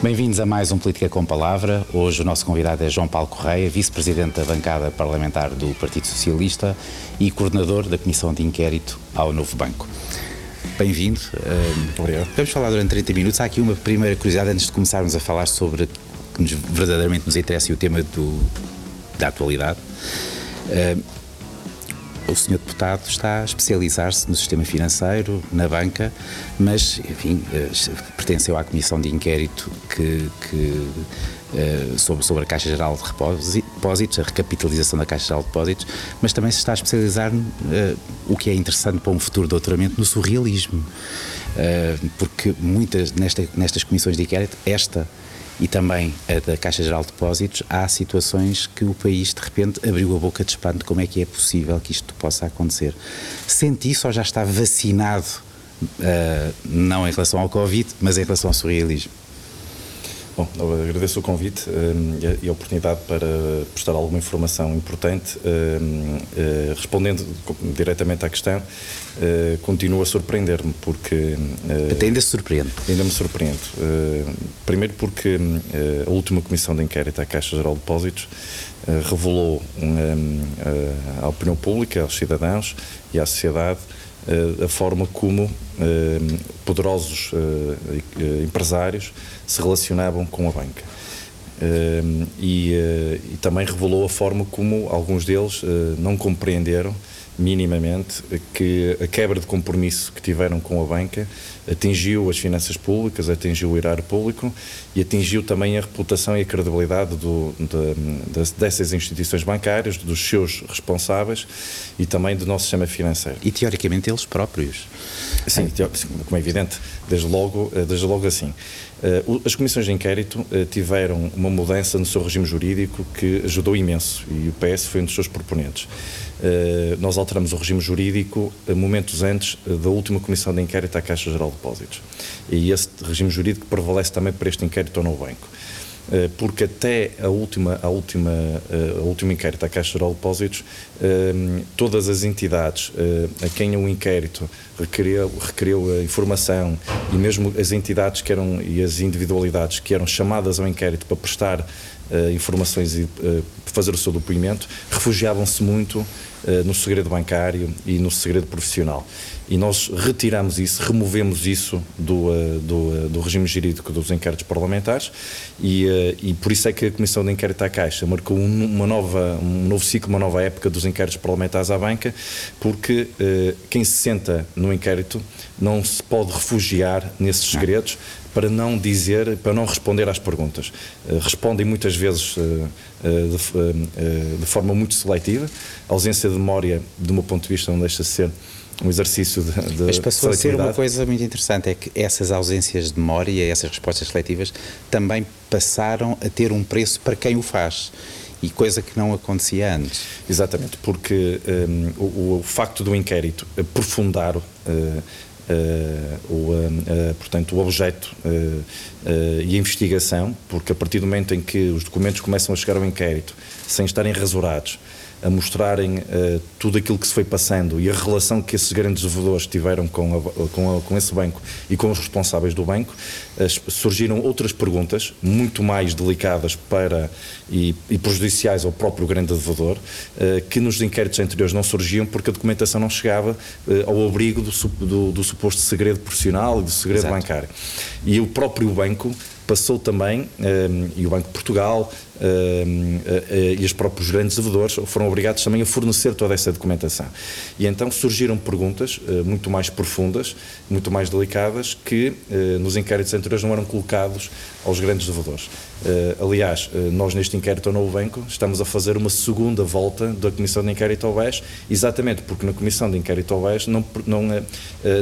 Bem-vindos a mais um Política com Palavra. Hoje o nosso convidado é João Paulo Correia, vice-presidente da bancada parlamentar do Partido Socialista e coordenador da Comissão de Inquérito ao Novo Banco. Bem-vindo. Obrigado. Vamos falar durante 30 minutos. Há aqui uma primeira curiosidade antes de começarmos a falar sobre que nos, verdadeiramente nos interessa e o tema do, da atualidade. O senhor deputado está a especializar-se no sistema financeiro, na banca, mas, enfim, eh, pertenceu à comissão de inquérito que, que eh, sobre, sobre a Caixa Geral de Depósitos, a recapitalização da Caixa Geral de Depósitos, mas também se está a especializar, uh, o que é interessante para um futuro doutoramento, no surrealismo. Porque muitas, nesta, nestas comissões de inquérito, esta e também a da Caixa Geral de Depósitos, há situações que o país de repente abriu a boca de espanto como é que é possível que isto possa acontecer. Sente isso ou já está vacinado, uh, não em relação ao Covid, mas em relação ao surrealismo? Bom, agradeço o convite eh, e a oportunidade para prestar alguma informação importante. Eh, respondendo diretamente à questão, continua a surpreender-me porque. Até ainda se surpreende. Ainda me surpreende. Primeiro porque a última comissão de inquérito à Caixa Geral de Depósitos revelou à opinião pública, aos cidadãos e à sociedade a forma como eh, poderosos eh, empresários se relacionavam com a banca. E, e, também revelou a forma como alguns deles não compreenderam minimamente que a quebra de compromisso que tiveram com a banca atingiu as finanças públicas, atingiu o erário público e atingiu também a reputação e a credibilidade do, de, dessas instituições bancárias, dos seus responsáveis e também do nosso sistema financeiro. E teoricamente eles próprios. Sim, como é evidente, desde logo, eh, desde logo assim. Eh, as comissões de inquérito eh, tiveram uma mudança no seu regime jurídico que ajudou imenso e o PS foi um dos seus proponentes. Nós alteramos o regime jurídico momentos antes da última comissão de inquérito à Caixa Geral de Depósitos. E esse regime jurídico prevalece também para este inquérito no banco. Eh, porque até a última, a última, eh, a última inquérito à Caixa Geral de Depósitos, eh, todas as entidades a quem o inquérito requeriu, requeriu a informação e mesmo as entidades que eram e as individualidades que eram chamadas ao inquérito para prestar informações e fazer o seu depoimento, refugiavam-se muito no segredo bancário e no segredo profissional. E nós retiramos isso, removemos isso do, eh, do, eh, do regime jurídico dos inquéritos parlamentares e, eh, e, por isso é que a Comissão de Inquérito à Caixa marcou uma nova, um novo ciclo, uma nova época dos inquéritos parlamentares à banca, porque quem se senta no inquérito não se pode refugiar nesses segredos para não dizer, para não responder às perguntas. respondem muitas vezes de, de forma muito seletiva, a ausência de memória, do meu ponto de vista, não deixa de ser um exercício de, de Mas passou a ser uma coisa muito interessante, é que essas ausências de memória, essas respostas seletivas, também passaram a ter um preço para quem o faz. E coisa que não acontecia antes. Exatamente, porque um, o, o, facto do inquérito aprofundar uh, o, uh, portanto, o objeto e a investigação, porque a partir do momento em que os documentos começam a chegar ao inquérito sem estarem rasurados, a mostrarem uh, tudo aquilo que se foi passando e a relação que esses grandes devedores tiveram com, a, com, a, com, esse banco e com os responsáveis do banco, uh, surgiram outras perguntas muito mais delicadas para e, e prejudiciais ao próprio grande devedor, uh, que nos inquéritos anteriores não surgiam porque a documentação não chegava ao abrigo do, do, do, suposto segredo profissional e do segredo Exato. bancário. E o próprio banco passou também, e o Banco de Portugal, e os próprios grandes devedores foram obrigados também a fornecer toda essa documentação. E então surgiram perguntas eh, muito mais profundas, muito mais delicadas, que eh, nos inquéritos anteriores não eram colocados aos grandes devedores. Eh, aliás, nós neste inquérito ao Novo Banco estamos a fazer uma segunda volta da Comissão de Inquérito ao BES, exatamente porque na Comissão de Inquérito ao BES não, não,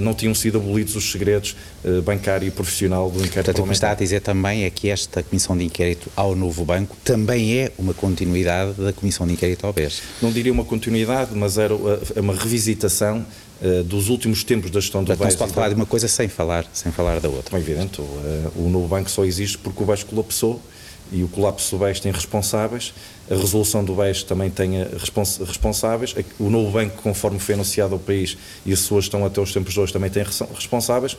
não tinham sido abolidos os segredos bancário e profissional do inquérito Portanto, o que está a dizer também é que esta Comissão de Inquérito ao Novo Banco também é uma continuidade da Comissão de Inquérito ao BES. Não diria uma continuidade, mas era é uma revisitação uh, dos últimos tempos da gestão do BES. Não se pode falar de uma coisa sem falar, sem falar da outra. É evidente, o, uh, o novo banco só existe porque o BES colapsou e o colapso do BES têm responsáveis, a resolução do BES também tem respons responsáveis, o novo banco, conforme foi anunciado ao país, e as pessoas estão até os tempos de hoje também têm responsáveis,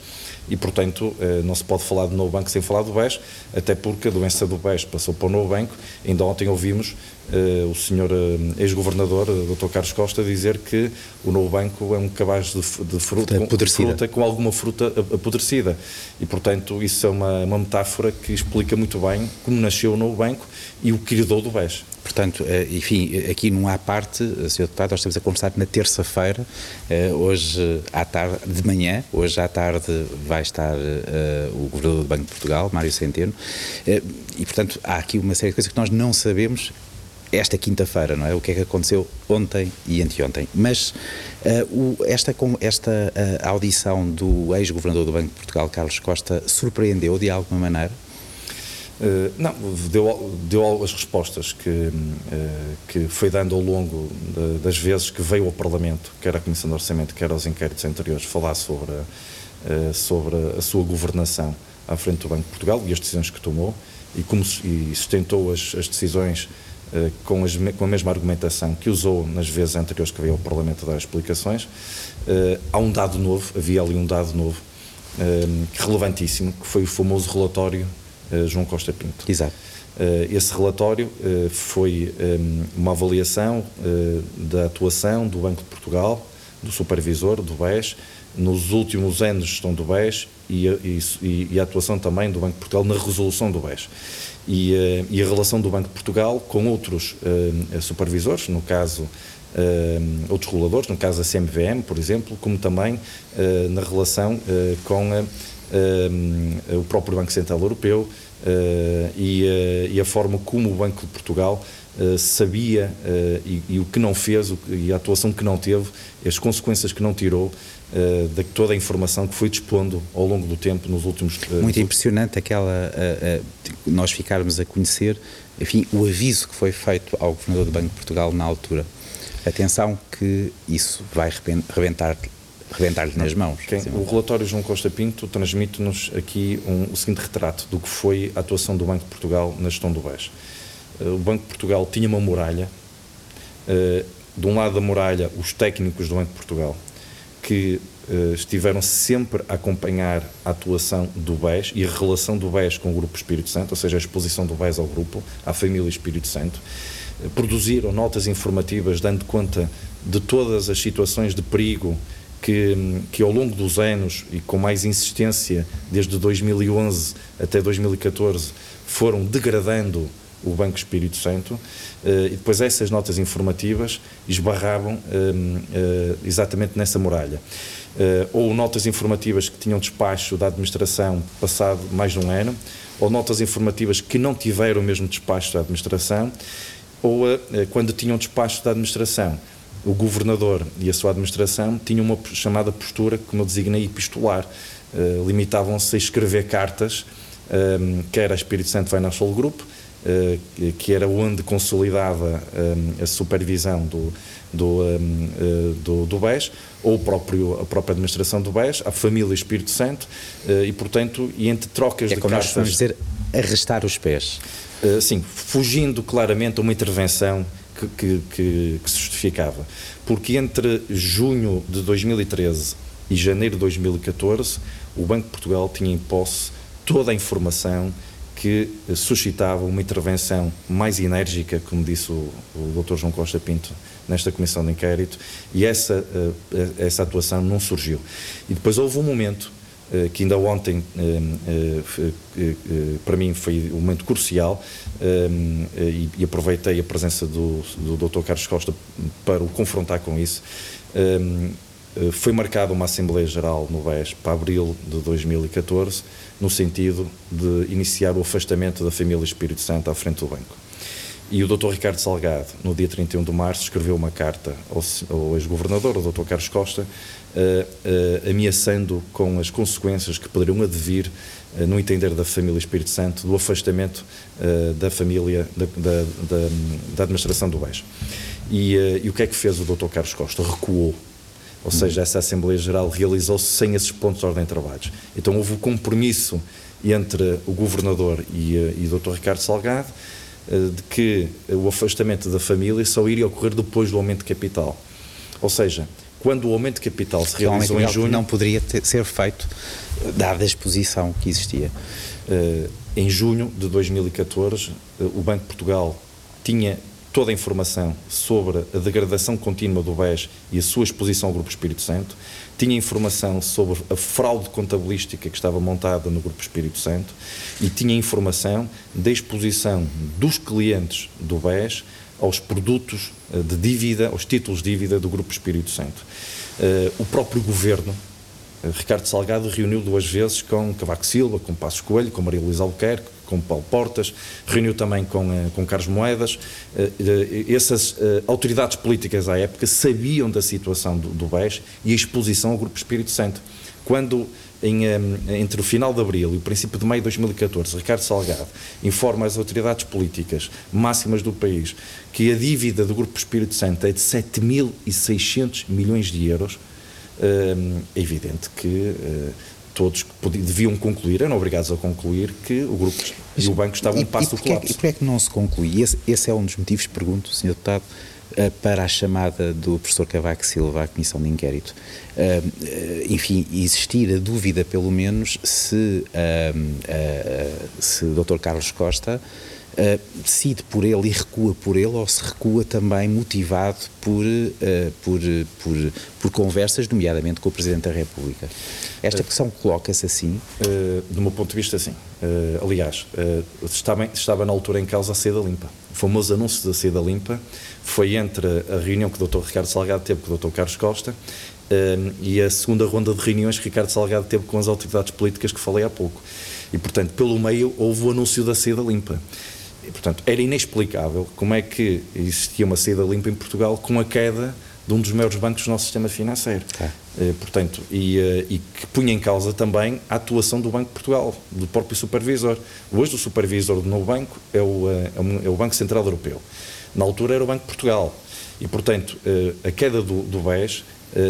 e portanto eh, não se pode falar de novo banco sem falar do BES, até porque a doença do BES passou para o novo banco, ainda ontem ouvimos Uh, o senhor uh, ex-governador, Dr. Carlos Costa, dizer que o novo banco é um cabaz de, fruta, com, fruta, com, alguma fruta apodrecida. E, portanto, isso é uma, uma, metáfora que explica muito bem como nasceu o novo banco e o que herdou do BES. Portanto, enfim, aqui não há parte, Sr. Deputado, nós estamos a conversar na terça-feira, hoje à tarde, de manhã, hoje à tarde vai estar o Governador do Banco de Portugal, Mário Centeno, e, portanto, há aqui uma série de coisas que nós não sabemos esta quinta-feira, não é? O que é que aconteceu ontem e anteontem. Mas esta, esta audição do ex-governador do Banco de Portugal, Carlos Costa, surpreendeu de alguma maneira? Uh, não, deu, deu as respostas que, que foi dando ao longo de, das vezes que veio ao Parlamento, quer à Comissão de Orçamento, quer aos inquéritos anteriores, falar sobre, sobre a sua governação à frente do Banco de Portugal e as decisões que tomou e, como, e sustentou as, as decisões eh, com, as, com, a mesma argumentação que usou nas vezes anteriores que veio ao Parlamento dar explicações. Uh, há um dado novo, havia ali um dado novo, uh, relevantíssimo, que foi o famoso relatório uh, João Costa Pinto. Exato. esse relatório foi um, uma avaliação da atuação do Banco de Portugal, do supervisor, do BES, nos últimos anos de gestão do BES e a, e, e a atuação também do Banco de Portugal na resolução do BES e, uh, e, a relação do Banco de Portugal com outros uh, supervisores, no caso uh, outros reguladores, no caso a CMVM, por exemplo, como também na relação com o próprio Banco Central Europeu e, e, a forma como o Banco de Portugal sabia e, o que não fez e a atuação que não teve, as consequências que não tirou de toda a informação que foi dispondo ao longo do tempo nos últimos Muito impressionante aquela uh, nós ficarmos a conhecer, enfim, o aviso que foi feito ao Governador do Banco de Portugal na altura. Atenção que isso vai rebentar rebentar-lhe nas mãos. O relatório João Costa Pinto transmite-nos aqui um, o seguinte retrato do que foi a atuação do Banco de Portugal na gestão do BES. o Banco de Portugal tinha uma muralha, de um lado da muralha os técnicos do Banco de Portugal, que uh, estiveram sempre a acompanhar a atuação do BES e a relação do BES com o Grupo Espírito Santo, ou seja, a exposição do BES ao grupo, à família Espírito Santo. Produziram notas informativas dando conta de todas as situações de perigo que, que ao longo dos anos e com mais insistência, desde 2011 até 2014, foram degradando o Banco Espírito Santo, eh, e depois essas notas informativas esbarravam ehm, eh, exatamente nessa muralha. Eh, ou notas informativas que tinham despacho da administração passado mais de um ano, ou notas informativas que não tiveram o mesmo despacho da administração, ou quando tinham despacho da administração, o governador e a sua administração tinham uma chamada postura, como eu designei, epistolar. Limitavam-se a escrever cartas, ehm, quer a Espírito Santo Financial Group, eh, que era onde consolidava eh, a supervisão do, do, eh, do, do BES, ou próprio, a própria administração do BES, a família Espírito Santo, e portanto, e entre trocas é de como cartas... nós dizer, arrastar os pés. Sim, fugindo claramente a uma intervenção que, que, que, se justificava. Porque entre junho de 2013 e janeiro de 2014, o Banco de Portugal tinha em posse toda a informação que suscitava uma intervenção mais enérgica, como disse o, o Dr. João Costa Pinto nesta comissão de inquérito, e essa, eh, essa atuação não surgiu. E depois houve um momento eh, que ainda ontem eh, para mim foi um momento crucial e aproveitei a presença do, do Dr. Carlos Costa para o confrontar com isso. Foi marcada uma Assembleia Geral no BES para abril de 2014 no sentido de iniciar o afastamento da família Espírito Santo à frente do banco. E o Dr. Ricardo Salgado, no dia 31 de março, escreveu uma carta ao, ao ex-governador, o Dr. Carlos Costa, uh, uh, ameaçando com as consequências que poderiam advir, uh, no entender da família Espírito Santo, do afastamento da família, da, da, da, administração do BES. E, e o que é que fez o Dr. Carlos Costa? Recuou ou seja, essa Assembleia Geral realizou-se sem esses pontos de ordem de trabalhos. Então houve o compromisso entre o governador e, e o Dr. Ricardo Salgado de que o afastamento da família só iria ocorrer depois do aumento de capital. Ou seja, quando o aumento de capital se realizou em junho. Não poderia ter, ser feito, dada a exposição que existia. Uh, em junho de 2014, uh, o Banco de Portugal tinha toda a informação sobre a degradação contínua do BES e a sua exposição ao Grupo Espírito Santo, tinha informação sobre a fraude contabilística que estava montada no Grupo Espírito Santo e tinha informação da exposição dos clientes do BES aos produtos eh, de dívida, aos títulos de dívida do Grupo Espírito Santo. Eh, o próprio governo, eh, Ricardo Salgado, reuniu duas vezes com Cavaco Silva, com Passos Coelho, com Maria Luísa Albuquerque, com Paulo Portas, reuniu também com, com Carlos Moedas. Essas autoridades políticas à época sabiam da situação do, do BES e a exposição ao Grupo Espírito Santo. Quando em, entre o final de abril e o princípio de maio de 2014, Ricardo Salgado informa as autoridades políticas máximas do país que a dívida do Grupo Espírito Santo é de 7.600 milhões de euros. É evidente que todos deviam concluir, eram obrigados a concluir que o grupo e o banco estavam um passo do colapso. E porquê é que não se conclui? Esse, esse é um dos motivos, pergunto, Sr. Deputado, eh, para a chamada do professor Cavaco Silva à comissão de inquérito. Eh, eh, enfim, existir a dúvida, pelo menos, se, se o Dr. Carlos Costa Uh, decide por ele e recua por ele ou se recua também motivado por, uh, por, por, por, conversas, nomeadamente com o Presidente da República. Esta questão coloca-se assim? Uh, do meu ponto de vista, sim. aliás, estava, estava na altura em causa a seda limpa. O famoso anúncio da seda limpa foi entre a reunião que o Dr. Ricardo Salgado teve com o Dr. Carlos Costa e a segunda ronda de reuniões que Ricardo Salgado teve com as autoridades políticas que falei há pouco. E, portanto, pelo meio houve o anúncio da seda limpa. E, portanto, era inexplicável como é que existia uma saída limpa em Portugal com a queda de um dos maiores bancos do nosso sistema financeiro. Tá. Eh, portanto, e, eh, e, que punha em causa também a atuação do Banco de Portugal, do próprio supervisor. Hoje o supervisor do novo banco é o, eh, é o Banco Central Europeu. Na altura era o Banco de Portugal. E, portanto, a queda do, do BES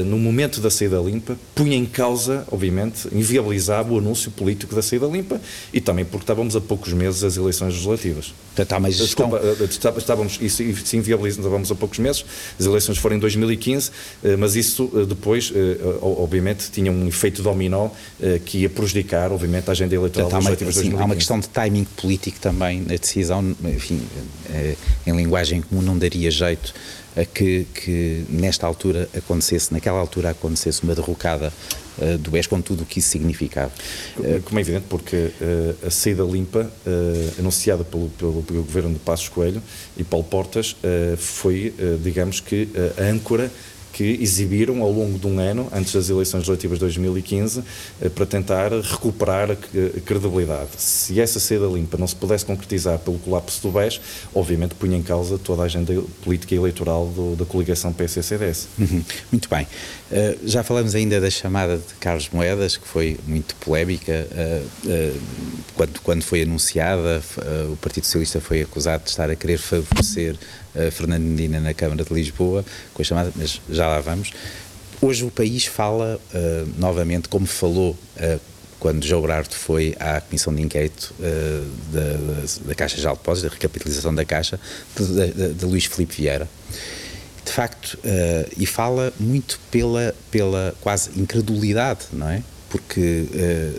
no momento da saída limpa, punha em causa, obviamente, inviabilizava o anúncio político da saída limpa e também porque estávamos a poucos meses das eleições legislativas. Portanto, há uma gestão... Desculpa, eh, estávamos, isso, se inviabilizávamos a poucos meses, as eleições foram em 2015, eh, mas isso depois, obviamente, tinha um efeito dominó que ia prejudicar, obviamente, a agenda eleitoral Portanto, legislativa assim, 2015. Há uma questão de timing político também na decisão, enfim, em linguagem comum não daria jeito a que, que nesta altura acontecesse, naquela altura acontecesse uma derrocada uh, do BES com tudo o que isso significava. Uh, Como é evidente, porque uh, a saída limpa, anunciada pelo, pelo, pelo, governo de Passos Coelho e Paulo Portas, foi, digamos que, a âncora que exibiram ao longo de um ano, antes das eleições legislativas de 2015, eh, para tentar recuperar a credibilidade. Se essa seda limpa não se pudesse concretizar pelo colapso do BES, obviamente punha em causa toda a agenda política e eleitoral do, da coligação PSC-CDS. Uhum. Muito bem. Uh, já falamos ainda da chamada de Carlos Moedas, que foi muito polémica. Quando, quando foi anunciada, o Partido Socialista foi acusado de estar a querer favorecer Fernando Medina na Câmara de Lisboa, com a chamada, mas já lá vamos. Hoje o país fala uh, novamente, como falou uh, quando João Berardo foi à Comissão de Inquérito uh, da, da, Caixa de Depósitos, da recapitalização da Caixa, de, de, de Luís Filipe Vieira. De facto, e fala muito pela, pela quase incredulidade, não é? Porque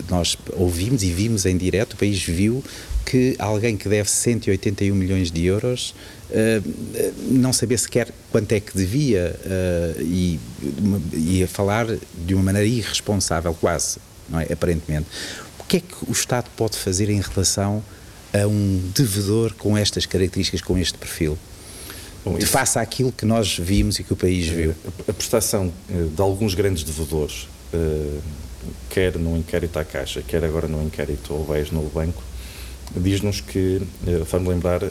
nós ouvimos e vimos em direto, o país viu que alguém que deve 181 milhões de euros uh, não saber sequer quanto é que devia uh, e, e a falar de uma maneira irresponsável, quase, não é? aparentemente. O que é que o Estado pode fazer em relação a um devedor com estas características, com este perfil? Bom, de face àquilo que nós vimos e que o país viu. A prestação de alguns grandes devedores, quer no inquérito à Caixa, quer agora no inquérito ao BES no banco, diz-nos que, faz-me lembrar,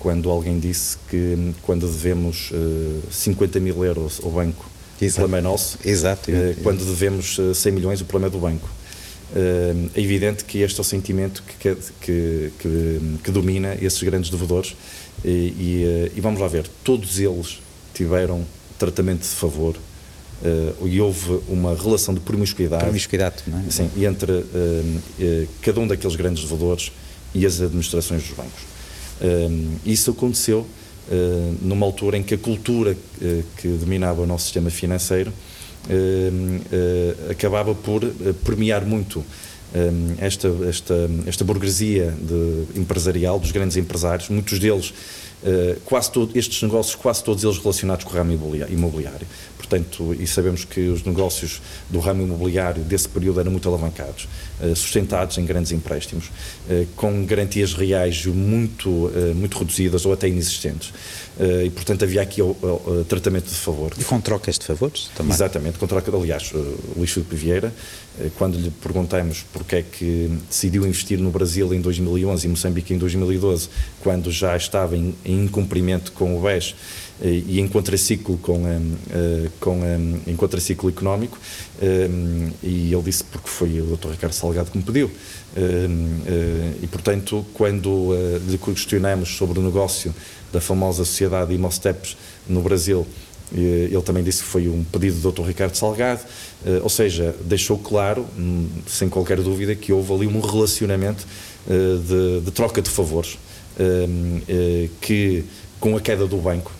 quando alguém disse que quando devemos uh, 50 mil euros ao banco, Exato. o problema é nosso. Exato. quando devemos 100 milhões, o problema é do banco. é evidente que este é o sentimento que, que, que, que domina esses grandes devedores e, e, vamos lá ver, todos eles tiveram tratamento de favor e houve uma relação de promiscuidade, promiscuidade é? sim, entre cada um daqueles grandes devedores e as administrações dos bancos. Isso aconteceu numa altura em que a cultura que dominava o nosso sistema financeiro acabava por premiar muito esta, esta, esta burguesia de, empresarial, dos grandes empresários, muitos deles eh, quase todo, estes negócios, quase todos eles relacionados com o ramo imobiliário. Portanto, e sabemos que os negócios do ramo imobiliário desse período eram muito alavancados, eh, sustentados em grandes empréstimos, eh, com garantias reais muito, muito reduzidas ou até inexistentes. E, portanto, havia aqui o, o, o tratamento de favor. E com trocas de favores também? Exatamente, com troca. Aliás, o Luís Filipe Vieira, quando lhe perguntamos porque é que decidiu investir no Brasil em 2011 e Moçambique em 2012, quando já estava em em incumprimento com o BES eh, e em contraciclo com, eh, com em contraciclo económico e ele disse porque foi o Dr. Ricardo Salgado que me pediu e portanto quando lhe questionamos sobre o negócio da famosa sociedade Imosteps no Brasil ele também disse que foi um pedido do Dr. Ricardo Salgado, ou seja, deixou claro, hum, sem qualquer dúvida, que houve ali um relacionamento de, de troca de favores. Eh, que com a queda do banco, eh,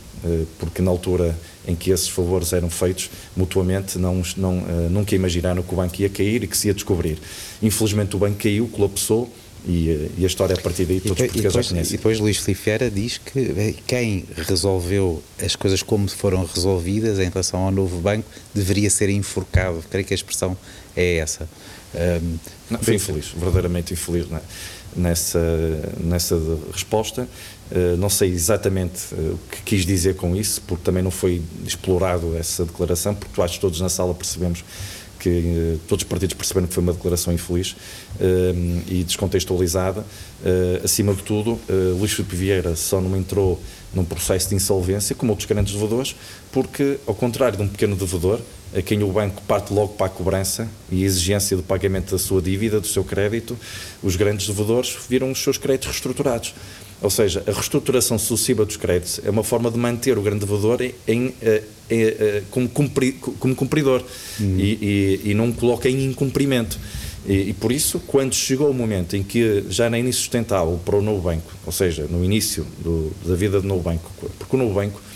porque na altura em que esses favores eram feitos mutuamente, não, não, eh, nunca imaginaram que o banco ia cair e que se ia descobrir. Infelizmente o banco caiu, colapsou, e, e, a história a partir daí todos os portugueses já conhecem. E depois Luís Filipe diz que quem resolveu as coisas como foram resolvidas em relação ao novo banco deveria ser enforcado. Creio que a expressão é essa. Um, não, foi infeliz, verdadeiramente infeliz. Não é? nessa, nessa resposta. Uh, não sei exatamente uh, o que quis dizer com isso, porque também não foi explorado essa declaração, porque acho que todos na sala percebemos que uh, todos os partidos perceberam que foi uma declaração infeliz e descontextualizada. acima de tudo, Luís Filipe Vieira só não entrou num processo de insolvência, como outros grandes devedores, porque, ao contrário de um pequeno devedor, a quem o banco parte logo para a cobrança e a exigência do pagamento da sua dívida, do seu crédito, os grandes devedores viram os seus créditos reestruturados. Ou seja, a reestruturação sucessiva dos créditos é uma forma de manter o grande devedor em, em, em, eh, eh, como, cumpri, como cumpridor uhum. e, e, e, não coloca em incumprimento. E, e, por isso, quando chegou o momento em que já nem insustentável para o novo banco, ou seja, no início do, da vida do novo banco, porque o novo banco eh, eh,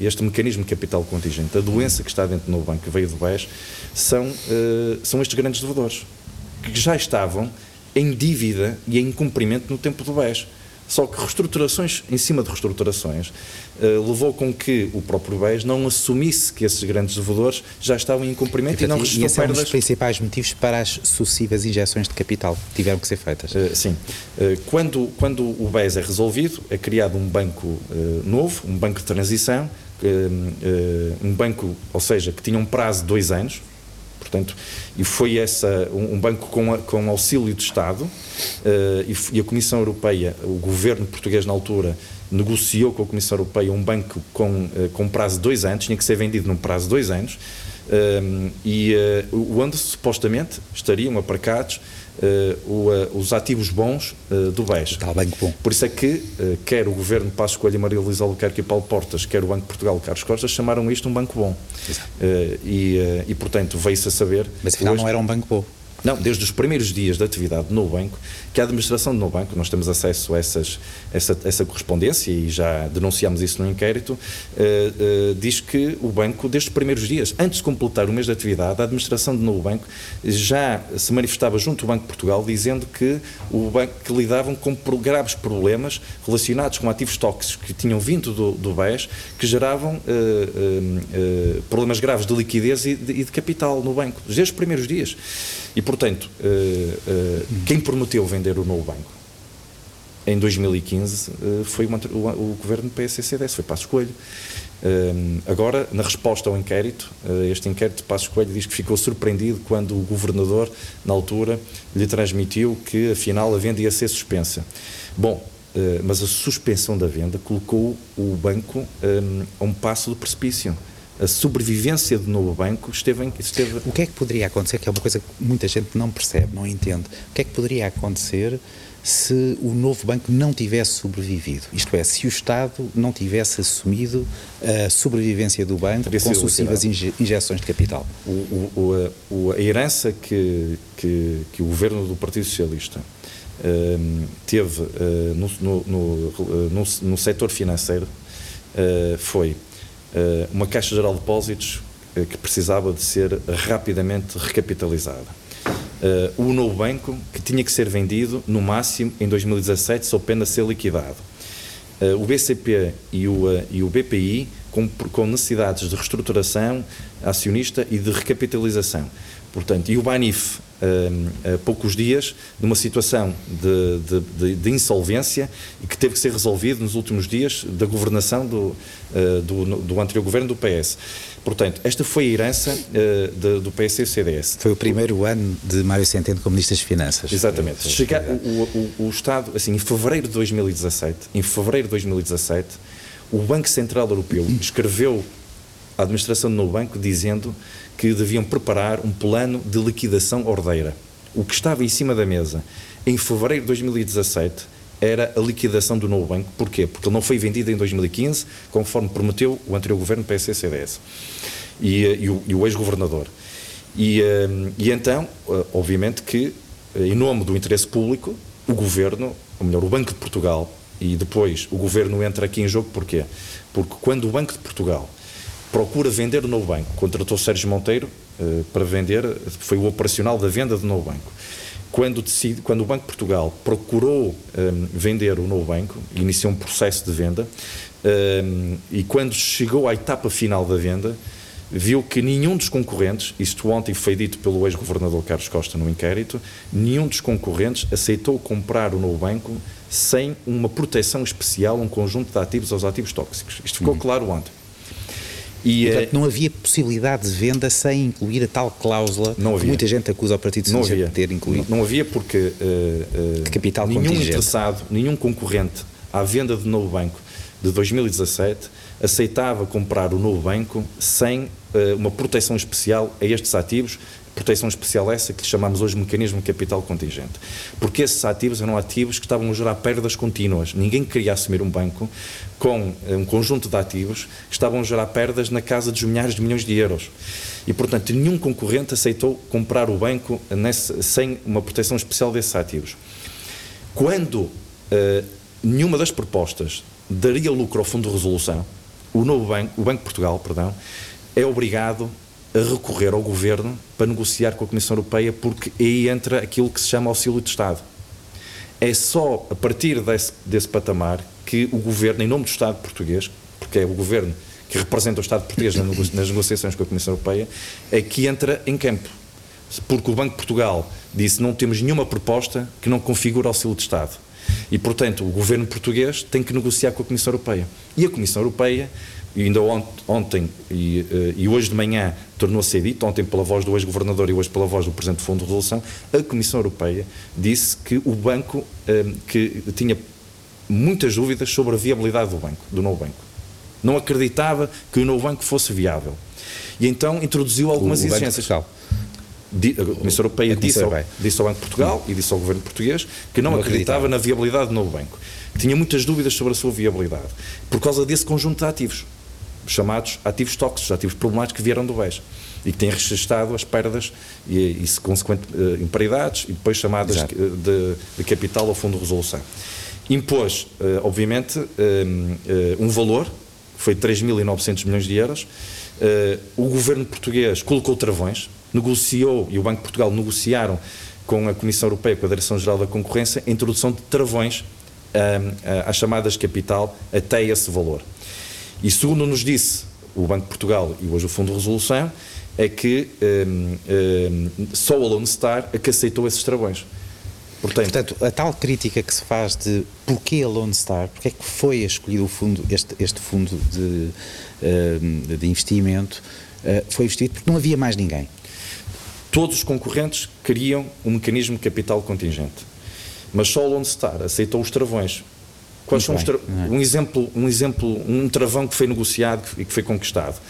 este mecanismo de capital contingente, a doença que está dentro do banco, que veio do BES, são, eh, são estes grandes devedores, que já estavam em dívida e em cumprimento no tempo do BES. Só que reestruturações em cima de reestruturações uh, levou com que o próprio BES não assumisse que esses grandes devedores já estavam em cumprimento e, e não restou E esse é um dos principais motivos para as sucessivas injeções de capital que tiveram que ser feitas. Uh, sim. Uh, quando, quando o BES é resolvido, é criado um banco novo, um banco de transição, um banco, ou seja, que tinha um prazo de dois anos, Portanto, e foi essa, um, banco com, com auxílio de Estado uh, e, e, a Comissão Europeia, o governo português na altura, negociou com a Comissão Europeia um banco com, uh, com prazo de dois anos, tinha que ser vendido num prazo de dois anos, uh, e onde supostamente estariam aparcados Uh, o, uh, os ativos bons uh, do BES. Está bem bom. Por isso é que quer o Governo Passos Coelho e Maria Luísa Albuquerque e Paulo Portas, quer o Banco de Portugal Carlos Costa, chamaram isto um banco bom. E, e, portanto, veio-se a saber... Mas afinal hoje... não era um banco bom. Não, desde os primeiros dias da atividade no banco, que a administração do banco, nós temos acesso a essas, essa, essa correspondência e já denunciamos isso no inquérito, uh, uh, diz que o banco, desde os primeiros dias, antes de completar o mês de atividade, a administração do novo banco já se manifestava junto ao Banco de Portugal dizendo que o banco que lidavam com graves problemas relacionados com ativos tóxicos que tinham vindo do, do BES, que geravam uh, problemas graves de liquidez e de, e de capital no banco, desde os primeiros dias. E, portanto, uh, uh, quem prometeu vender o novo banco em 2015 uh, foi o, governo do PSCDS, foi Passos Coelho. agora, na resposta ao inquérito, este inquérito de Passos Coelho diz que ficou surpreendido quando o governador, na altura, lhe transmitiu que, afinal, a venda ia ser suspensa. Bom, mas a suspensão da venda colocou o banco a um passo do precipício a sobrevivência do novo banco esteve, em, esteve... O que é que poderia acontecer, que é uma coisa que muita gente não percebe, não entende, o que é que poderia acontecer se o novo banco não tivesse sobrevivido. Isto é, se o Estado não tivesse assumido a sobrevivência do banco com sucessivas injeções de capital. O, o, o, a herança que, que, que, o governo do Partido Socialista uh, teve uh, no, no, no, no, no setor financeiro uh, foi uma Caixa Geral de Depósitos que precisava de ser rapidamente recapitalizada uh, o novo banco que tinha que ser vendido no máximo em 2017 sob pena de ser liquidado. Uh, o BCP e o, uh, e o BPI com, com, necessidades de reestruturação acionista e de recapitalização. Portanto, e o Banif, há poucos dias, numa situação de, de, de, de, insolvência e que teve que ser resolvido nos últimos dias da governação do, do, do anterior governo do PS. Portanto, esta foi a herança uh, de, do PS e CDS. Foi o primeiro ano de Mário Centeno como Ministro das Finanças. Exatamente. Chega, o, o, o, Estado, assim, em fevereiro de 2017, em fevereiro de 2017, o Banco Central Europeu escreveu administração do novo banco dizendo que deviam preparar um plano de liquidação ordeira. O que estava em cima da mesa em fevereiro de 2017 era a liquidação do novo banco. Porquê? Porque ele não foi vendido em 2015, conforme prometeu o anterior governo PSC-CDS e, e, o, o ex-governador. E, eh, e, então, eh, obviamente que, eh, em nome do interesse público, o governo, ou melhor, o Banco de Portugal, e depois o governo entra aqui em jogo, porquê? Porque quando o Banco de Portugal procura vender o novo banco, contratou Sérgio Monteiro para vender, foi o operacional da venda do novo banco quando, decide, quando o Banco de Portugal procurou um, vender o novo banco, iniciou um processo de venda, um, e quando chegou à etapa final da venda, viu que nenhum dos concorrentes, isto ontem foi dito pelo ex-governador Carlos Costa no inquérito, nenhum dos concorrentes aceitou comprar o novo banco sem uma proteção especial, um conjunto de ativos aos ativos tóxicos. Isto ficou uhum. claro ontem. E, Portanto, não havia possibilidade de venda sem incluir a tal cláusula não havia. que muita gente acusa ao Partido Socialista de ter incluído. Não, não havia porque uh, uh, capital nenhum contingente. interessado, nenhum concorrente à venda do novo banco de 2017 aceitava comprar o novo banco sem uh, uma proteção especial a estes ativos proteção especial essa que chamamos hoje mecanismo de capital contingente. Porque esses ativos eram ativos que estavam a gerar perdas contínuas. Ninguém queria assumir um banco com eh, um conjunto de ativos que estavam a gerar perdas na casa dos milhares de milhões de euros. E, portanto, nenhum concorrente aceitou comprar o banco nesse, sem uma proteção especial desses ativos. Quando uh, nenhuma das propostas daria lucro ao Fundo de Resolução, o novo banco, o Banco de Portugal, perdão, é obrigado a recorrer ao Governo para negociar com a Comissão Europeia, porque aí entra aquilo que se chama auxílio de Estado. É só a partir desse, desse patamar que o Governo, em nome do Estado português, porque é o Governo que representa o Estado português nas negociações com a Comissão Europeia, é que entra em campo. Porque o Banco de Portugal disse não temos nenhuma proposta que não configure auxílio de Estado. E, portanto, o governo português tem que negociar com a Comissão Europeia. E a Comissão Europeia ainda ontem e, eh, e hoje de manhã tornou-se dito, ontem pela voz do ex-governador e hoje pela voz do Presidente do Fundo de Resolução, a Comissão Europeia disse que o banco, eh, que tinha muitas dúvidas sobre a viabilidade do banco, do novo banco. Não acreditava que o novo banco fosse viável. E então introduziu algumas o, exigências. A Comissão Europeia, disse, ao, disse, ao, Banco de Portugal e disse ao Governo português que não, não acreditava, acreditava na viabilidade do novo banco. Tinha muitas dúvidas sobre a sua viabilidade, por causa desse conjunto de ativos chamados ativos tóxicos, ativos problemáticos que vieram do BES e que têm registado as perdas e, e consequente uh, imparidades e depois chamadas de, de, capital ao fundo de resolução. Impôs, uh, obviamente, uh, um valor, foi 3.900 milhões de euros. o governo português colocou travões, negociou, e o Banco de Portugal negociaram com a Comissão Europeia, com a Direção-Geral da Concorrência, a introdução de travões às chamadas capital até esse valor. E segundo nos disse o Banco de Portugal e hoje o Fundo de Resolução, é que um, um, só o Lone Star é que aceitou esses travões. Portanto, Portanto, a tal crítica que se faz de porquê a Lone Star, porque é que foi escolhido o fundo, este, este fundo de, hum, de investimento, uh, foi investido porque não havia mais ninguém. Todos os concorrentes queriam um mecanismo de capital contingente, mas só a Lone Star aceitou os travões Quais são os. É? um exemplo, um exemplo, um travão que foi negociado e que foi conquistado?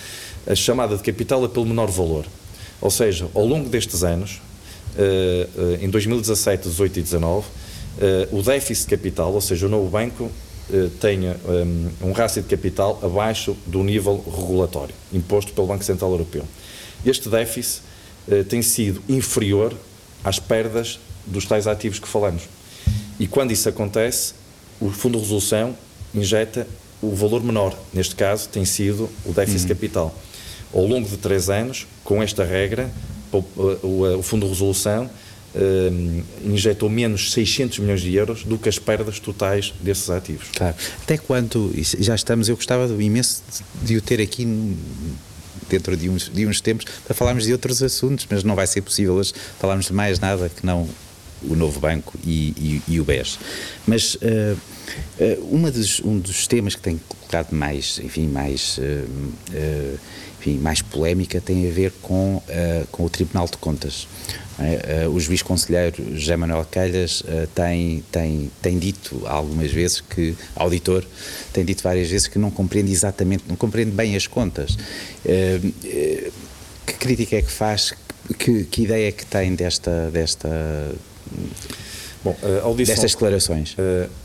A chamada de capital é pelo menor valor. Ou seja, ao longo destes anos, eh, eh, em 2017, 18 e 19, uh, o déficit de capital, ou seja, o novo banco tenha um, um rácio de capital abaixo do nível regulatório imposto pelo Banco Central Europeu. Este déficit tem sido inferior às perdas dos tais ativos que falamos. E quando isso acontece, o Fundo de Resolução injeta o valor menor. Neste caso, tem sido o déficit uhum. capital. Ao longo de três anos, com esta regra, o, Fundo de Resolução uh, injetou menos 600 milhões de euros do que as perdas totais desses ativos. Claro. Até quando, já estamos, eu gostava imenso de o ter aqui dentro de uns, de uns tempos para falarmos de outros assuntos, mas não vai ser possível hoje falarmos de mais nada que não o novo banco e, e, e o BES. Mas uh, uh, uma dos, um dos temas que tem colocado mais, enfim, mais, uh, enfim, mais polémica tem a ver com, com o Tribunal de Contas. É? o juiz conselheiro José Manuel Calhas tem, tem, tem dito algumas vezes que, auditor, tem dito várias vezes que não compreende exatamente, não compreende bem as contas. que crítica é que faz? Que, que ideia é que tem desta, desta Bom, a audição, destas declarações?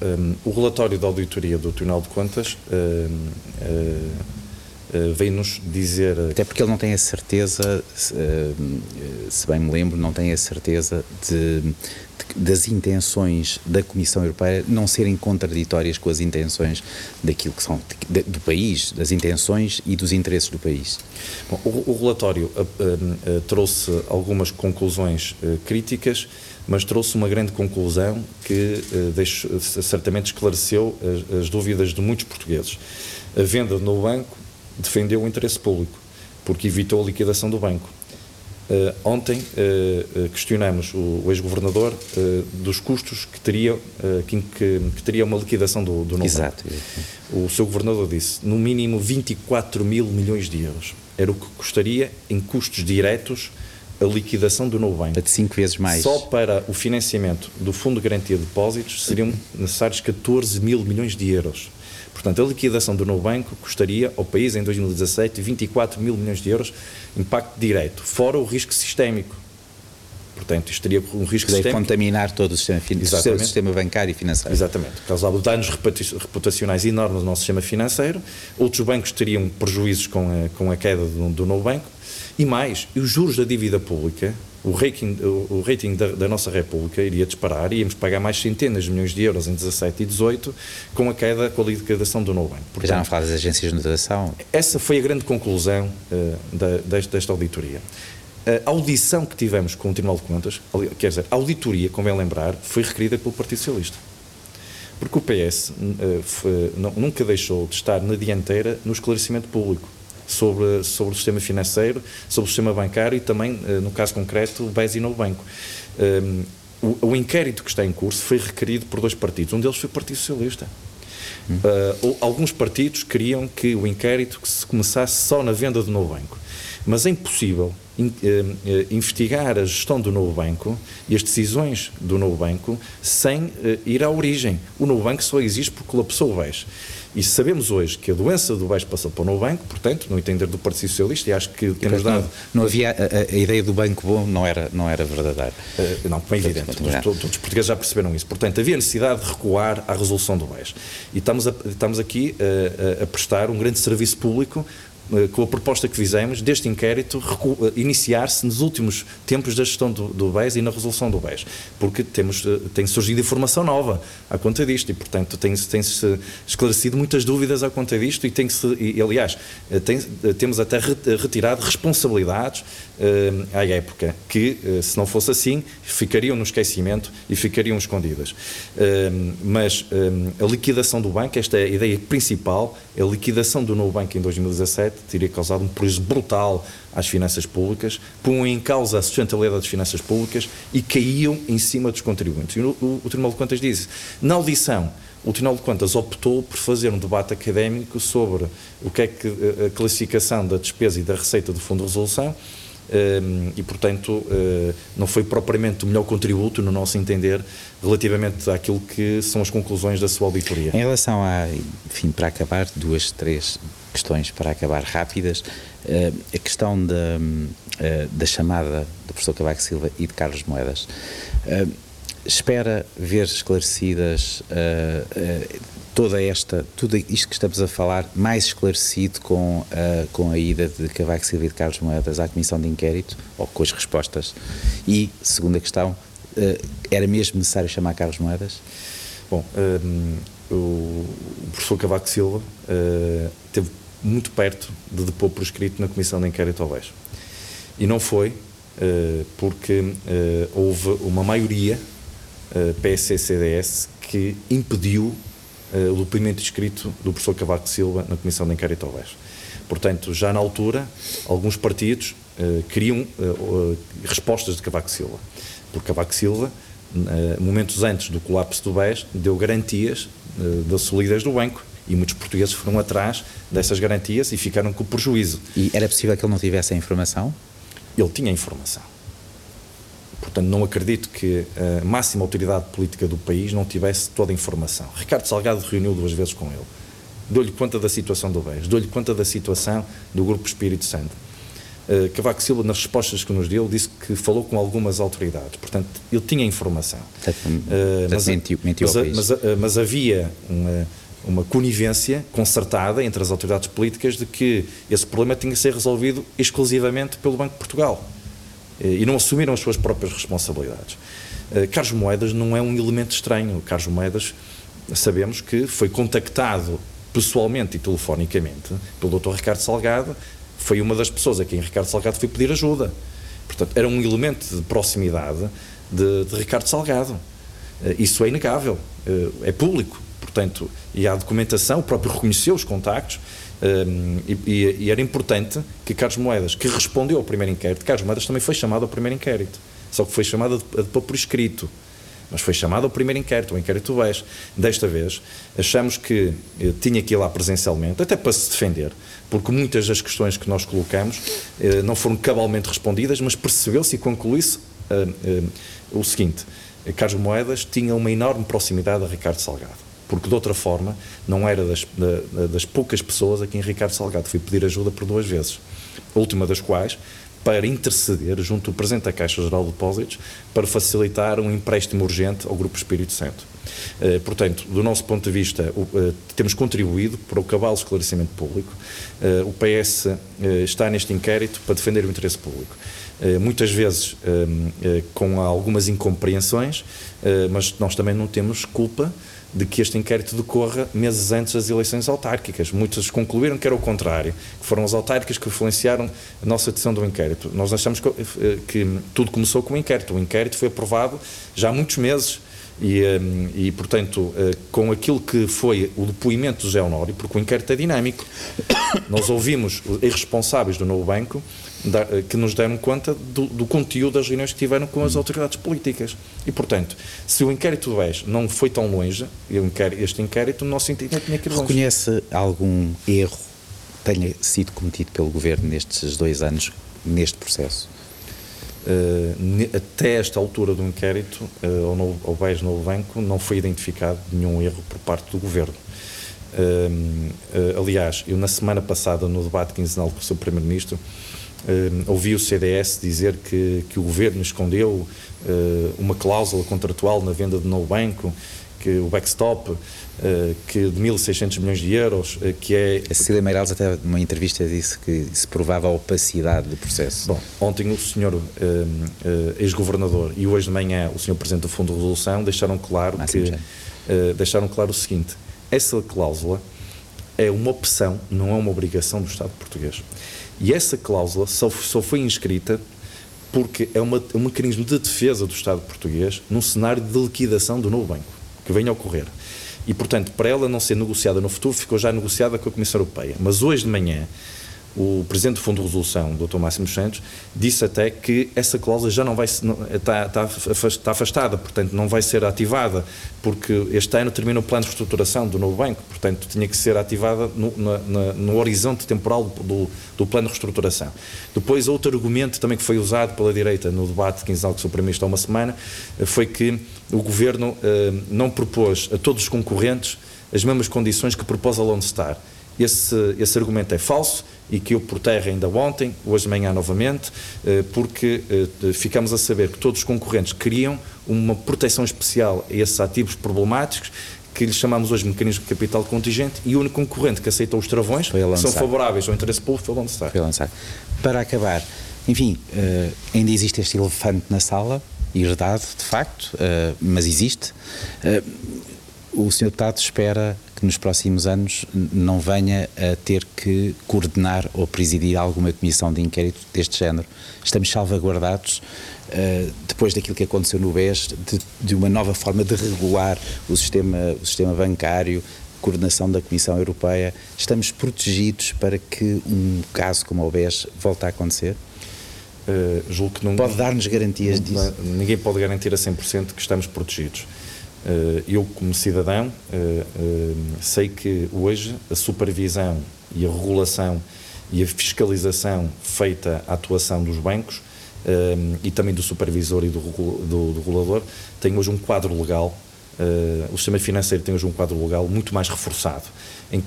Um, o relatório da auditoria do Tribunal de Contas vem-nos dizer. Até porque ele não tem a certeza, se, se bem me lembro, não tem a certeza de, de, das intenções da Comissão Europeia não serem contraditórias com as intenções daquilo que são de, do país, das intenções e dos interesses do país. Bom, o, o, relatório trouxe algumas conclusões críticas mas trouxe uma grande conclusão que uh, deixo, certamente esclareceu as, as, dúvidas de muitos portugueses. A venda no banco defendeu o interesse público, porque evitou a liquidação do banco. Uh, ontem uh, questionamos o, o ex-governador dos custos que teria, que, que, que, teria uma liquidação do, do novo Exato. banco. O seu governador disse, no mínimo 24 mil milhões de euros. Era o que custaria em custos diretos a liquidação do novo banco. De cinco vezes mais. Só para o financiamento do Fundo de Garantia de Depósitos seriam necessários 14 mil milhões de euros. Portanto, a liquidação do novo banco custaria ao país em 2017 24 mil milhões de euros, impacto direto, fora o risco sistémico. Portanto, isto teria um risco Deve sistémico. contaminar todo o sistema, o sistema bancário e financeiro. Exatamente. Causava danos reputacionais enormes no nosso sistema financeiro. Outros bancos teriam prejuízos com a, com a queda do, do novo banco e mais, os juros da dívida pública, o rating, o, rating da, da, nossa República iria disparar, íamos pagar mais centenas de milhões de euros em 17 e 18 com a queda, com a liquidação do novo banco. Portanto, Já não fala das agências de notação? Essa foi a grande conclusão uh, da, desta, desta auditoria. A audição que tivemos com o Tribunal de Contas, quer dizer, a auditoria, como é lembrar, foi requerida pelo Partido Socialista. Porque o PS uh, eh, foi, nunca deixou de estar na dianteira no esclarecimento público sobre, sobre o sistema financeiro, sobre o sistema bancário e também, eh, no caso concreto, o BES e Novo Banco. Ehm, o, o, inquérito que está em curso foi requerido por dois partidos, um deles foi o Partido Socialista. Uh, alguns partidos queriam que o inquérito se começasse só na venda do novo banco. Mas é impossível in, uh, uh, investigar a gestão do novo banco e as decisões do novo banco sem ir à origem. O novo banco só existe porque colapsou o BES. E sabemos hoje que a doença do BES passou para o novo banco, portanto, no entender do Partido Socialista, e acho que temos dado. Não, não havia. A, a, ideia do banco bom não era, não era verdadeira. Uh, não, é evidente. Todos, todos, os portugueses já perceberam isso. Portanto, havia necessidade de recuar à resolução do BES. E estamos, a, estamos aqui uh, a prestar um grande serviço público eh, com a proposta que fizemos deste inquérito eh, iniciar-se nos últimos tempos da gestão do, do BES e na resolução do BES, porque temos, eh, tem surgido informação nova à conta disto e, portanto, tem-se tem esclarecido muitas dúvidas à conta disto e, tem -se, e aliás, tem, temos até retirado responsabilidades uh, à época, que, uh, se não fosse assim, ficariam no esquecimento e ficariam escondidas. Uh, mas a liquidação do banco, esta é a ideia principal, a liquidação do novo banco em 2017 teria causado um prejuízo brutal às finanças públicas, punham em causa a sustentabilidade das finanças públicas e caíam em cima dos contribuintes. E o, o, o Tribunal de Contas diz, na audição, o Tribunal de Contas optou por fazer um debate académico sobre o que é que a classificação da despesa e da receita do Fundo de Resolução e, portanto, eh, não foi propriamente o melhor contributo, no nosso entender, relativamente àquilo que são as conclusões da sua auditoria. Em relação a, enfim, para acabar, duas, três questões para acabar rápidas. Eh, a questão da, eh, da chamada do professor Cavaco Silva e de Carlos Moedas. espera ver esclarecidas toda esta, tudo isto que estamos a falar, mais esclarecido com, com a ida de Cavaco Silva e de Carlos Moedas à Comissão de Inquérito, ou com as respostas? E, segunda questão, era mesmo necessário chamar Carlos Moedas? Bom, um, o professor Cavaco Silva uh, teve muito perto de depor por escrito na Comissão de Inquérito ao BES. E não foi uh, porque uh, houve uma maioria uh, PSC-CDS que impediu o depoimento escrito do professor Cavaco Silva na Comissão de Inquérito ao BES. Portanto, já na altura, alguns partidos queriam respostas de Cavaco Silva. Porque Cavaco Silva, momentos antes do colapso do BES, deu garantias da solidez do banco e muitos portugueses foram atrás dessas garantias e ficaram com o prejuízo. E era possível que ele não tivesse a informação? Ele tinha informação. Portanto, não acredito que a máxima autoridade política do país não tivesse toda a informação. Ricardo Salgado reuniu duas vezes com ele. Deu-lhe conta da situação do BES, deu-lhe conta da situação do Grupo Espírito Santo. Uh, Cavaco Silva, nas respostas que nos deu, disse que falou com algumas autoridades. Portanto, ele tinha informação. Uh, mas, mentiu, mentiu mas, mas, uh, mas, havia uma, uma conivência concertada entre as autoridades políticas de que esse problema tinha que ser resolvido exclusivamente pelo Banco de Portugal. E não assumiram as suas próprias responsabilidades. Carlos Moedas não é um elemento estranho. Carlos Moedas, sabemos que foi contactado pessoalmente e telefonicamente pelo Dr. Ricardo Salgado foi uma das pessoas a quem Ricardo Salgado foi pedir ajuda. Portanto, era um elemento de proximidade de, de Ricardo Salgado. Uh, isso é inegável, é público. Portanto, e há documentação, o próprio reconheceu os contactos. Um, eh, e, e, era importante que Carlos Moedas, que respondeu ao primeiro inquérito, Carlos Moedas também foi chamado ao primeiro inquérito, só que foi chamado a por escrito mas foi chamado ao primeiro inquérito, o inquérito BES. Desta vez, achamos que eh, tinha que ir lá presencialmente, até para se defender, porque muitas das questões que nós colocamos eh, não foram cabalmente respondidas, mas percebeu-se e concluiu-se eh, eh, o seguinte: Carlos Moedas tinha uma enorme proximidade a Ricardo Salgado. Porque de outra forma, não era das, das poucas pessoas a quem Ricardo Salgado foi pedir ajuda por duas vezes. A última das quais para interceder junto do Presidente da Caixa Geral de Depósitos para facilitar um empréstimo urgente ao Grupo Espírito Santo. Uh, portanto, do nosso ponto de vista, uh, temos contribuído para o cabal esclarecimento público. Uh, o PS está neste inquérito para defender o interesse público. muitas vezes com algumas incompreensões, mas nós também não temos culpa de que este inquérito decorra meses antes das eleições autárquicas. Muitos concluíram que era o contrário, que foram as autárquicas que influenciaram a nossa decisão do inquérito. Nós achamos que, eh, que tudo começou com o inquérito. O inquérito foi aprovado já há muitos meses e, eh, e, portanto, eh, com aquilo que foi o depoimento do Zé Honório, porque o inquérito é dinâmico, nós ouvimos os responsáveis do novo banco que nos deram conta do, do, conteúdo das reuniões que tiveram com as autoridades políticas. E, portanto, se o inquérito do BES não foi tão longe, este inquérito, no nosso entendimento, tinha que ir longe. Reconhece algum erro que tenha sido cometido pelo Governo nestes dois anos, neste processo? Uh, até esta altura do inquérito, uh, ao, novo, ao BES Novo Banco, não foi identificado nenhum erro por parte do Governo. Uh, aliás, eu na semana passada, no debate quinzenal com o seu Primeiro-Ministro, Uh, ouvi o CDS dizer que, que o governo escondeu uh, uma cláusula contratual na venda de novo banco, que o backstop, uh, que de 1.600 milhões de euros, que é... A Cecília Meirelles até numa entrevista disse que se provava a opacidade do processo. Bom, ontem o senhor ex-governador e hoje de manhã o senhor Presidente do Fundo de Resolução deixaram claro, que, deixaram claro o seguinte, essa cláusula é uma opção, não é uma obrigação do Estado português. E essa cláusula só, só foi inscrita porque é, uma, é um mecanismo de defesa do Estado português num cenário de liquidação do novo banco que venha a ocorrer. E, portanto, para ela não ser negociada no futuro, ficou já negociada com a Comissão Europeia. Mas hoje de manhã, o Presidente do Fundo de Resolução, o Dr. Máximo Santos, disse até que essa cláusula já não vai está, está, afastada, portanto não vai ser ativada, porque este ano termina o plano de reestruturação do novo banco, portanto tinha que ser ativada no, na, no horizonte temporal do, do, plano de reestruturação. Depois, outro argumento também que foi usado pela direita no debate quinzenal que o Primeiro-Ministro há uma semana, eh, foi que o Governo eh, não propôs a todos os concorrentes as mesmas condições que propôs a Lone Star esse, esse argumento é falso e que eu por terra ainda ontem, hoje de manhã novamente, eh, porque eh, ficamos a saber que todos os concorrentes queriam uma proteção especial a esses ativos problemáticos que lhe chamamos hoje mecanismo de capital contingente e o único concorrente que aceitou os travões que são favoráveis ao interesse público foi lançar. Foi lançar. Para acabar, enfim, uh, ainda existe este elefante na sala, herdado de facto, mas existe. O Sr. Deputado espera que nos próximos anos não venha a ter que coordenar ou presidir alguma comissão de inquérito deste género. Estamos salvaguardados uh, depois daquilo que aconteceu no BES, de, de, uma nova forma de regular o sistema, o sistema bancário, coordenação da Comissão Europeia. Estamos protegidos para que um caso como o BES volte a acontecer? Uh, julgo que não. Pode dar-nos garantias não, disso? Ninguém pode garantir a 100% que estamos protegidos. Uh, eu, como cidadão, uh, sei que hoje a supervisão e a regulação e a fiscalização feita à atuação dos bancos e também do supervisor e do, do, do regulador, tem hoje um quadro legal, o sistema financeiro tem hoje um quadro legal muito mais reforçado. Em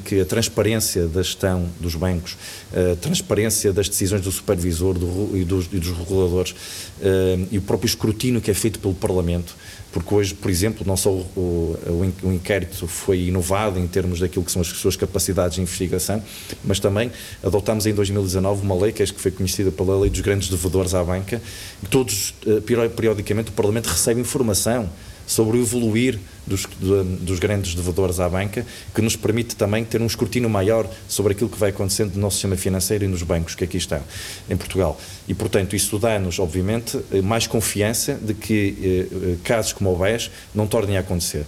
que, a transparência da gestão dos bancos, a transparência das decisões do supervisor e, dos, reguladores e o próprio escrutínio que é feito pelo Parlamento porque hoje, por exemplo, não só o, o, o, inquérito foi inovado em termos daquilo que são as suas capacidades de investigação, mas também adotámos em 2019 uma lei que, é que foi conhecida pela Lei dos Grandes Devedores à Banca, que todos, eh, periodicamente, o Parlamento recebe informação sobre o evoluir dos, dos, grandes devedores à banca, que nos permite também ter um escrutínio maior sobre aquilo que vai acontecendo no nosso sistema financeiro e nos bancos que aqui estão em Portugal. E, portanto, isso dá-nos, obviamente, mais confiança de que eh, eh casos como o BES não tornem a acontecer.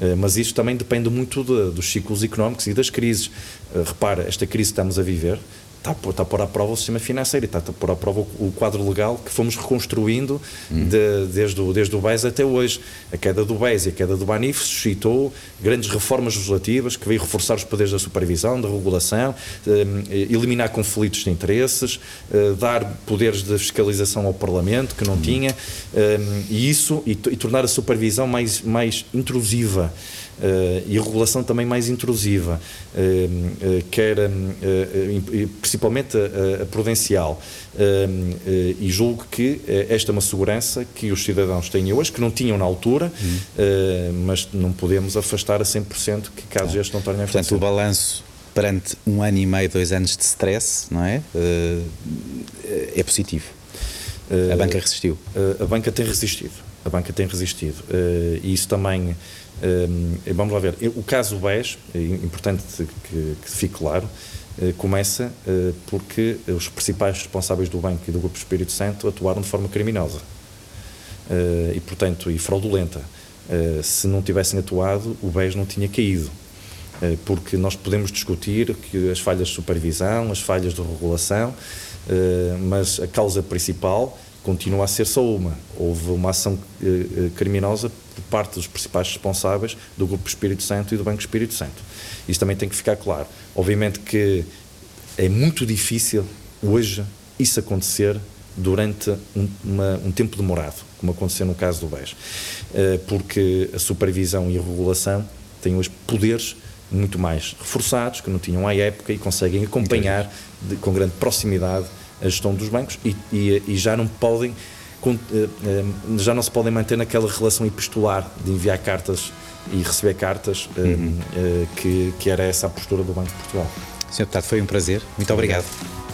Eh, mas isso também depende muito de, dos ciclos económicos e das crises. Eh, repara, esta crise que estamos a viver está a, está a pôr à prova o sistema financeiro e está a pôr à prova o, o quadro legal que fomos reconstruindo hum. de, desde, o, desde o BES até hoje. A queda do BES e a queda do BANIF suscitou grandes reformas legislativas que veio reforçar os poderes da supervisão, da regulação, eh, eliminar conflitos de interesses, eh, dar poderes de fiscalização ao Parlamento que não hum. tinha eh, e isso e, e tornar a supervisão mais, mais intrusiva. Uh, e a regulação também mais intrusiva, uh, uh, quer principalmente a, a prudencial. e julgo que esta é uma segurança que os cidadãos têm hoje, que não tinham na altura, uhum. mas não podemos afastar a 100% que casos estes não tornem a Portanto, o balanço perante um ano e meio, dois anos de stress, não é? é positivo. A banca resistiu. A banca tem resistido. A banca tem resistido. E isso também vamos lá ver. O caso BES, é importante que, que fique claro, eh, começa eh, porque os principais responsáveis do banco e do Grupo Espírito Santo atuaram de forma criminosa eh, e, portanto, e fraudulenta. Se não tivessem atuado, o BES não tinha caído porque nós podemos discutir que as falhas de supervisão, as falhas de regulação, mas a causa principal continua a ser só uma. Houve uma ação criminosa por parte dos principais responsáveis do Grupo Espírito Santo e do Banco Espírito Santo. Isso também tem que ficar claro. Obviamente que é muito difícil hoje isso acontecer durante um, uma, um tempo demorado, como aconteceu no caso do BES, eh, porque a supervisão e a regulação têm hoje poderes muito mais reforçados, que não tinham à época e conseguem acompanhar de, com grande proximidade a gestão dos bancos e, e, e já não podem já não se podem manter naquela relação epistolar de enviar cartas e receber cartas, eh, uhum. que, que era essa a postura do Banco de Portugal. Sr. Deputado, foi um prazer. Muito obrigado. obrigado.